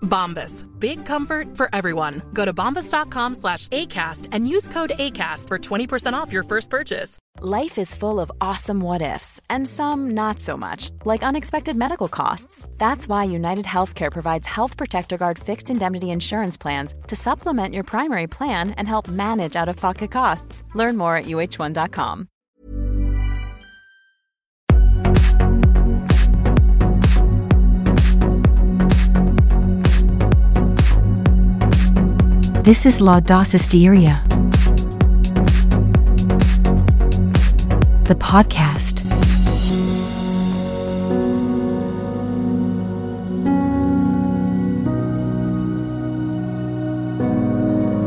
Bombas. Big comfort for everyone. Go to bombas.com slash ACAST and use code ACAST for 20% off your first purchase. Life is full of awesome what ifs, and some not so much, like unexpected medical costs. That's why United Healthcare provides Health Protector Guard fixed indemnity insurance plans to supplement your primary plan and help manage out of pocket costs. Learn more at uh1.com. This is Laudacisteria, the podcast.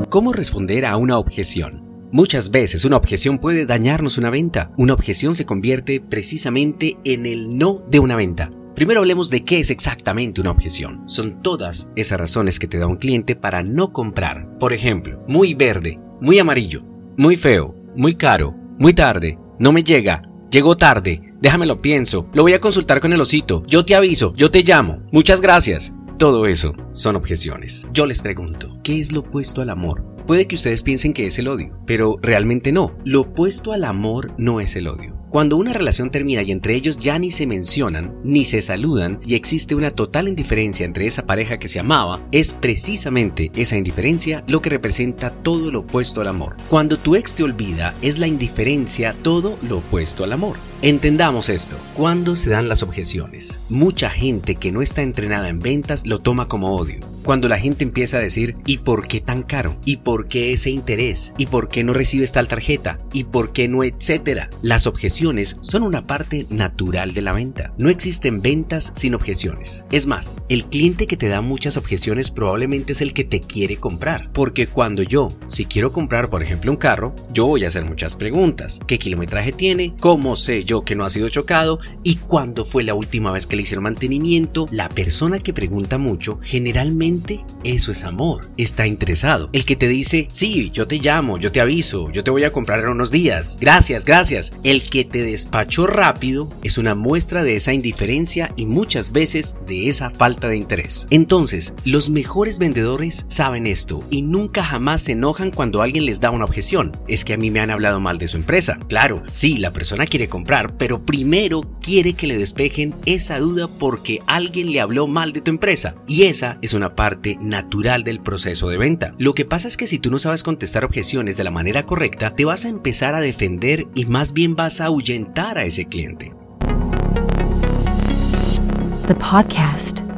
¿Cómo responder a una objeción? Muchas veces una objeción puede dañarnos una venta. Una objeción se convierte precisamente en el no de una venta. Primero hablemos de qué es exactamente una objeción. Son todas esas razones que te da un cliente para no comprar. Por ejemplo, muy verde, muy amarillo, muy feo, muy caro, muy tarde, no me llega, llegó tarde, déjamelo pienso, lo voy a consultar con el osito, yo te aviso, yo te llamo, muchas gracias. Todo eso son objeciones. Yo les pregunto, ¿qué es lo opuesto al amor? Puede que ustedes piensen que es el odio, pero realmente no. Lo opuesto al amor no es el odio. Cuando una relación termina y entre ellos ya ni se mencionan, ni se saludan y existe una total indiferencia entre esa pareja que se amaba, es precisamente esa indiferencia lo que representa todo lo opuesto al amor. Cuando tu ex te olvida, es la indiferencia todo lo opuesto al amor. Entendamos esto. ¿Cuándo se dan las objeciones? Mucha gente que no está entrenada en ventas lo toma como odio. Cuando la gente empieza a decir, ¿y por qué tan caro? ¿Y por qué ese interés? ¿Y por qué no recibes tal tarjeta? ¿Y por qué no etcétera? Las objeciones son una parte natural de la venta. No existen ventas sin objeciones. Es más, el cliente que te da muchas objeciones probablemente es el que te quiere comprar. Porque cuando yo, si quiero comprar por ejemplo un carro, yo voy a hacer muchas preguntas. ¿Qué kilometraje tiene? ¿Cómo sé que no ha sido chocado? ¿Y cuándo fue la última vez que le hicieron mantenimiento? La persona que pregunta mucho, generalmente eso es amor. Está interesado. El que te dice, sí, yo te llamo, yo te aviso, yo te voy a comprar en unos días. Gracias, gracias. El que te despachó rápido es una muestra de esa indiferencia y muchas veces de esa falta de interés. Entonces, los mejores vendedores saben esto y nunca jamás se enojan cuando alguien les da una objeción. Es que a mí me han hablado mal de su empresa. Claro, sí, la persona quiere comprar, pero primero quiere que le despejen esa duda porque alguien le habló mal de tu empresa. Y esa es una parte natural del proceso de venta. Lo que pasa es que si tú no sabes contestar objeciones de la manera correcta, te vas a empezar a defender y más bien vas a ahuyentar a ese cliente. The podcast.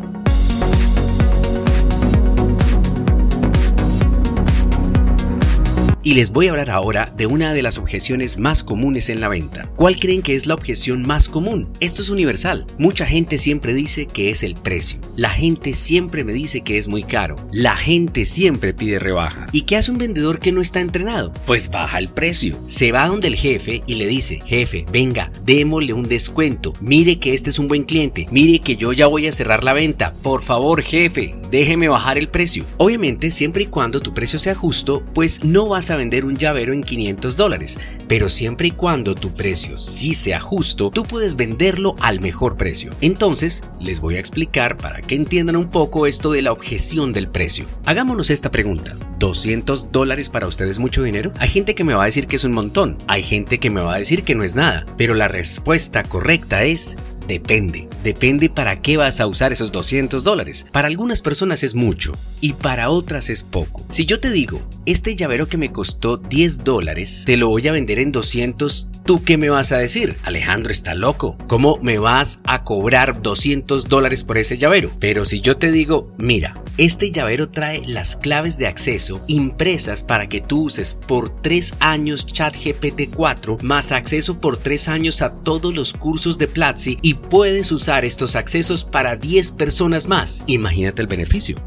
Y les voy a hablar ahora de una de las objeciones más comunes en la venta. ¿Cuál creen que es la objeción más común? Esto es universal. Mucha gente siempre dice que es el precio. La gente siempre me dice que es muy caro. La gente siempre pide rebaja. ¿Y qué hace un vendedor que no está entrenado? Pues baja el precio. Se va donde el jefe y le dice, jefe, venga, démosle un descuento. Mire que este es un buen cliente. Mire que yo ya voy a cerrar la venta. Por favor, jefe, déjeme bajar el precio. Obviamente, siempre y cuando tu precio sea justo, pues no vas a vender un llavero en 500 dólares, pero siempre y cuando tu precio sí sea justo, tú puedes venderlo al mejor precio. Entonces, les voy a explicar para que entiendan un poco esto de la objeción del precio. Hagámonos esta pregunta. ¿200 dólares para ustedes mucho dinero? Hay gente que me va a decir que es un montón, hay gente que me va a decir que no es nada, pero la respuesta correcta es Depende. Depende para qué vas a usar esos 200 dólares. Para algunas personas es mucho y para otras es poco. Si yo te digo este llavero que me costó 10 dólares, te lo voy a vender en 200, ¿tú qué me vas a decir? Alejandro está loco. ¿Cómo me vas a cobrar 200 dólares por ese llavero? Pero si yo te digo, mira, este llavero trae las claves de acceso impresas para que tú uses por 3 años ChatGPT 4 más acceso por 3 años a todos los cursos de Platzi y puedes usar estos accesos para 10 personas más. Imagínate el beneficio.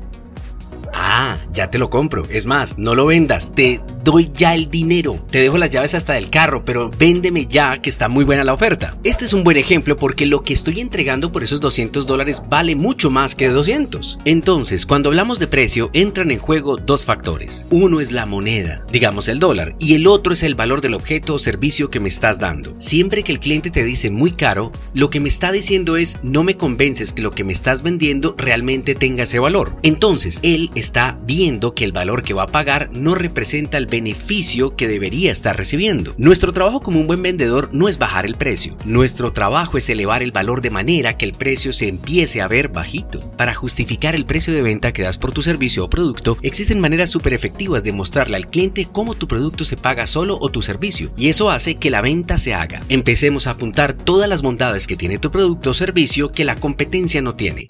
Ah, ya te lo compro. Es más, no lo vendas. Te doy ya el dinero. Te dejo las llaves hasta del carro, pero véndeme ya que está muy buena la oferta. Este es un buen ejemplo porque lo que estoy entregando por esos 200 dólares vale mucho más que 200. Entonces, cuando hablamos de precio, entran en juego dos factores. Uno es la moneda, digamos el dólar, y el otro es el valor del objeto o servicio que me estás dando. Siempre que el cliente te dice muy caro, lo que me está diciendo es no me convences que lo que me estás vendiendo realmente tenga ese valor. Entonces, él está viendo que el valor que va a pagar no representa el beneficio que debería estar recibiendo. Nuestro trabajo como un buen vendedor no es bajar el precio, nuestro trabajo es elevar el valor de manera que el precio se empiece a ver bajito. Para justificar el precio de venta que das por tu servicio o producto, existen maneras súper efectivas de mostrarle al cliente cómo tu producto se paga solo o tu servicio, y eso hace que la venta se haga. Empecemos a apuntar todas las bondades que tiene tu producto o servicio que la competencia no tiene.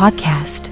Podcast.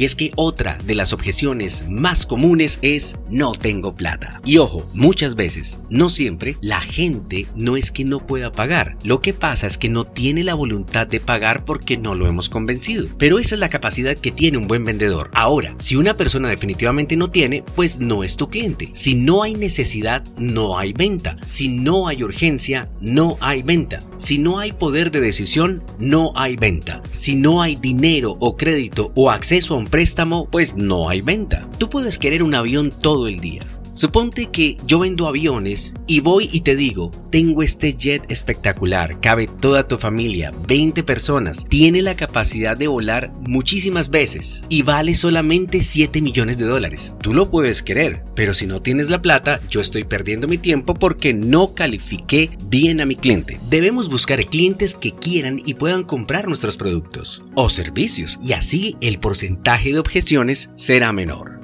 Y es que otra de las objeciones más comunes es no tengo plata. Y ojo, muchas veces, no siempre, la gente no es que no pueda pagar. Lo que pasa es que no tiene la voluntad de pagar porque no lo hemos convencido. Pero esa es la capacidad que tiene un buen vendedor. Ahora, si una persona definitivamente no tiene, pues no es tu cliente. Si no hay necesidad, no hay venta. Si no hay urgencia, no hay venta. Si no hay poder de decisión, no hay venta. Si no hay dinero o crédito o acceso a un préstamo, pues no hay venta. Tú puedes querer un avión todo el día. Suponte que yo vendo aviones y voy y te digo, tengo este jet espectacular, cabe toda tu familia, 20 personas, tiene la capacidad de volar muchísimas veces y vale solamente 7 millones de dólares. Tú lo puedes querer, pero si no tienes la plata, yo estoy perdiendo mi tiempo porque no califiqué bien a mi cliente. Debemos buscar clientes que quieran y puedan comprar nuestros productos o servicios y así el porcentaje de objeciones será menor.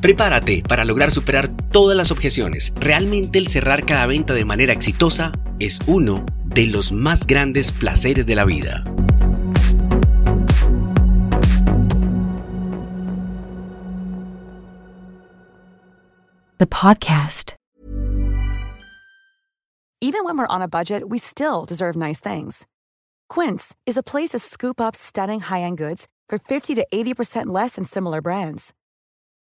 Prepárate para lograr superar todas las objeciones. Realmente el cerrar cada venta de manera exitosa es uno de los más grandes placeres de la vida. The podcast. Even when we're on a budget, we still deserve nice things. Quince is a place to scoop up stunning high-end goods for 50 to 80% less than similar brands.